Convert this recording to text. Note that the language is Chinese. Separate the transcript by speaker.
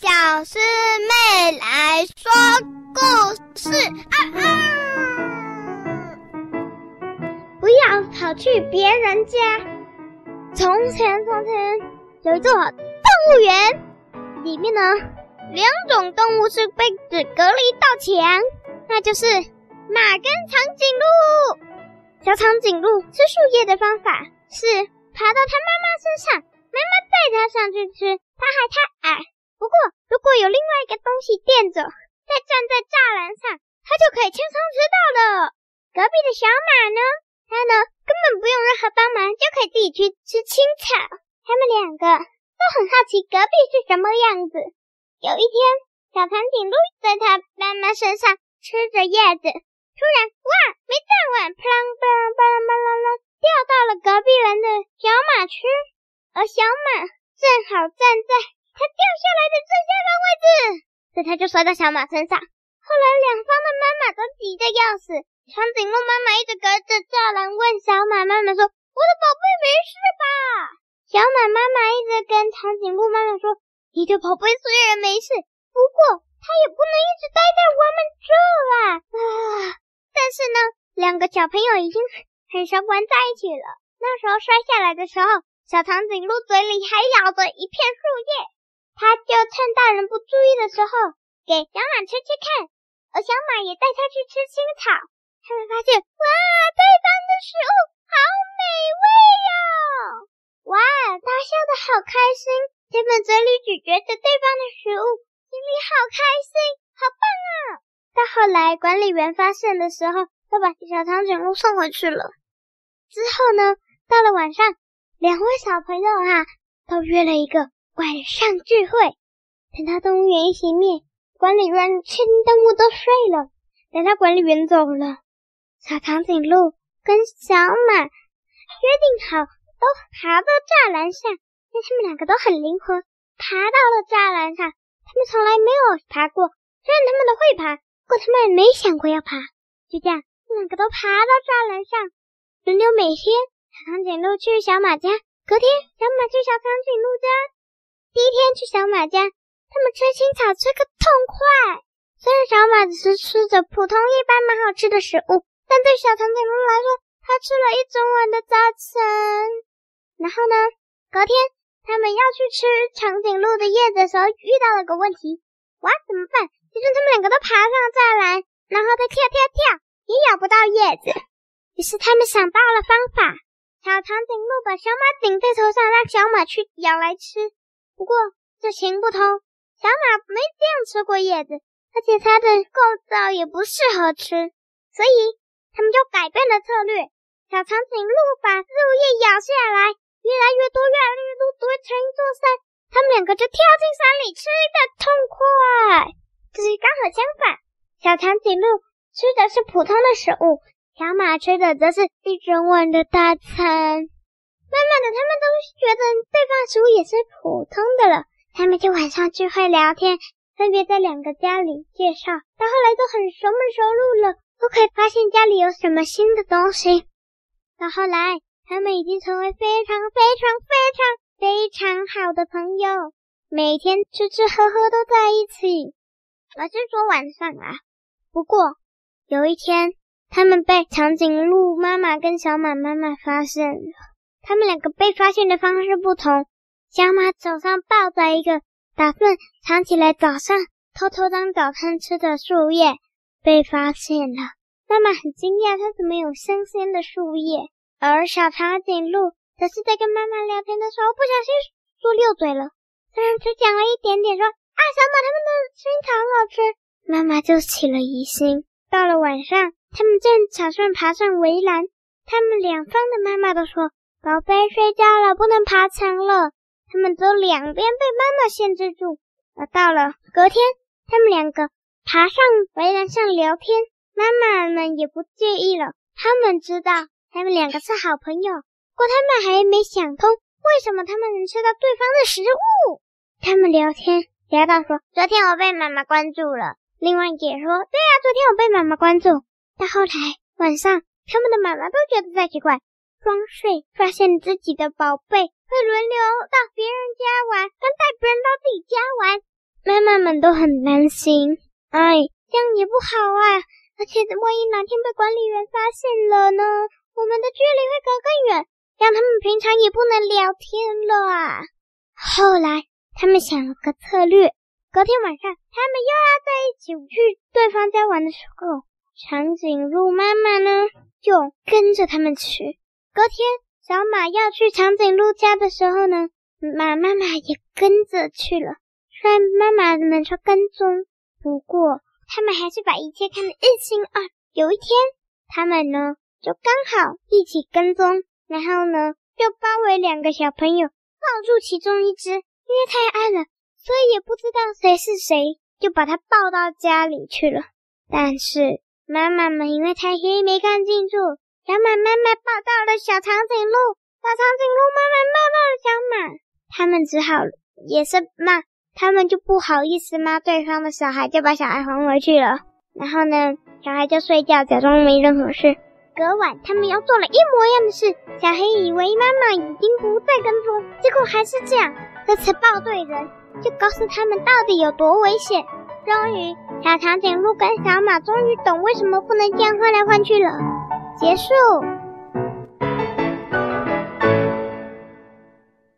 Speaker 1: 小师妹来说故事啊啊！
Speaker 2: 不要跑去别人家。从前，从前有一座动物园，里面呢，两种动物是被只隔了一道墙，那就是马跟长颈鹿。小长颈鹿吃树叶的方法是爬到它妈妈身上，妈妈带它上去吃，它还太矮。不过，如果有另外一个东西垫着，再站在栅栏上，它就可以轻松吃到了。隔壁的小马呢，它呢根本不用任何帮忙，就可以自己去吃青草。他们两个都很好奇隔壁是什么样子。有一天，小长颈鹿在它妈妈身上吃着叶子，突然，哇，没站稳，啪啦啪啦啪啦啪啦啦，掉到了隔壁人的小马吃，而小马正好站在。他掉下来的最下方位置，所以他就摔到小马身上。后来两方的妈妈都急得要死，长颈鹿妈妈一直隔着栅栏问小马妈妈说：“我的宝贝没事吧？”小马妈妈一直跟长颈鹿妈妈说：“你的宝贝虽然没事，不过他也不能一直待在我们这啦。”啊！但是呢，两个小朋友已经很熟玩在一起了。那时候摔下来的时候，小长颈鹿嘴里还咬着一片树叶。他就趁大人不注意的时候，给小马吃吃看，而小马也带他去吃青草。他们发现，哇，对方的食物好美味哟！哇，他笑得好开心，他们嘴里咀嚼着对方的食物，心里好开心，好棒啊！到后来，管理员发现的时候，都把小长颈鹿送回去了。之后呢，到了晚上，两位小朋友啊，都约了一个。晚上聚会，等到动物园一熄灭，管理员确定动物都睡了。等到管理员走了，小长颈鹿跟小马约定好，都爬到栅栏上，因为他们两个都很灵活，爬到了栅栏上。他们从来没有爬过，虽然他们都会爬，不过他们也没想过要爬。就这样，两个都爬到栅栏上，轮流每天，小长颈鹿去小马家，隔天小马去小长颈鹿家。第一天去小马家，他们吃青草吃个痛快。虽然小马只是吃着普通一般蛮好吃的食物，但对小长颈鹿来说，它吃了一整晚的早餐。然后呢，隔天他们要去吃长颈鹿的叶子的时候，遇到了个问题，哇，怎么办？其实他们两个都爬上栅栏，然后再跳跳跳，也咬不到叶子。于是他们想到了方法，小长颈鹿把小马顶在头上，让小马去咬来吃。不过这行不通，小马没这样吃过叶子，而且它的构造也不适合吃，所以他们就改变了策略。小长颈鹿把树叶咬下来，越来越多，越来越多，堆成一座山。他们两个就跳进山里，吃的痛快。可是刚好相反，小长颈鹿吃的是普通的食物，小马吃的则是一整碗的大餐。慢慢的，觉得对方食物也是普通的了。他们就晚上聚会聊天，分别在两个家里介绍，到后来都很熟门熟路了，都可以发现家里有什么新的东西。到后来，他们已经成为非常非常非常非常好的朋友，每天吃吃喝喝都在一起。我是说晚上啊。不过有一天，他们被长颈鹿妈妈跟小马妈妈发现了。他们两个被发现的方式不同。小马手上抱着一个打算藏起来早上偷偷当早餐吃的树叶，被发现了。妈妈很惊讶，它怎么有新鲜的树叶？而小长颈鹿则是在跟妈妈聊天的时候不小心说溜嘴了，虽然只讲了一点点说，啊，小马他们的青草很好吃。妈妈就起了疑心。到了晚上，他们正打算爬上围栏，他们两方的妈妈都说。宝贝睡觉了，不能爬墙了。他们都两边被妈妈限制住。而到了隔天，他们两个爬上围栏上聊天，妈妈们也不介意了。他们知道他们两个是好朋友，不过他们还没想通为什么他们能吃到对方的食物。他们聊天聊到说：“昨天我被妈妈关住了。”另外也说：“对啊，昨天我被妈妈关住。”到后来晚上，他们的妈妈都觉得在奇怪。装睡，发现自己的宝贝会轮流到别人家玩，跟带别人到自己家玩。妈妈们都很担心。哎，这样也不好啊！而且万一哪天被管理员发现了呢？我们的距离会隔更远，让他们平常也不能聊天了啊。后来他们想了个策略，隔天晚上他们又要在一起去对方家玩的时候，长颈鹿妈妈呢就跟着他们去。隔天小马要去长颈鹿家的时候呢，马妈妈也跟着去了。虽然妈妈们说跟踪，不过他们还是把一切看得一清二。有一天，他们呢就刚好一起跟踪，然后呢就包围两个小朋友，抱住其中一只，因为太暗了，所以也不知道谁是谁，就把他抱到家里去了。但是妈妈们因为太黑没看清楚，小马妈妈抱到了小长颈鹿，小长颈鹿妈妈抱到了小马，他们只好也是骂。他们就不好意思骂对方的小孩，就把小孩还回去了。然后呢，小孩就睡觉，假装没任何事。隔晚，他们又做了一模一样的事。小黑以为妈妈已经不再跟踪，结果还是这样。这次抱对人，就告诉他们到底有多危险。终于，小长颈鹿跟小马终于懂为什么不能这样换来换去了。结束。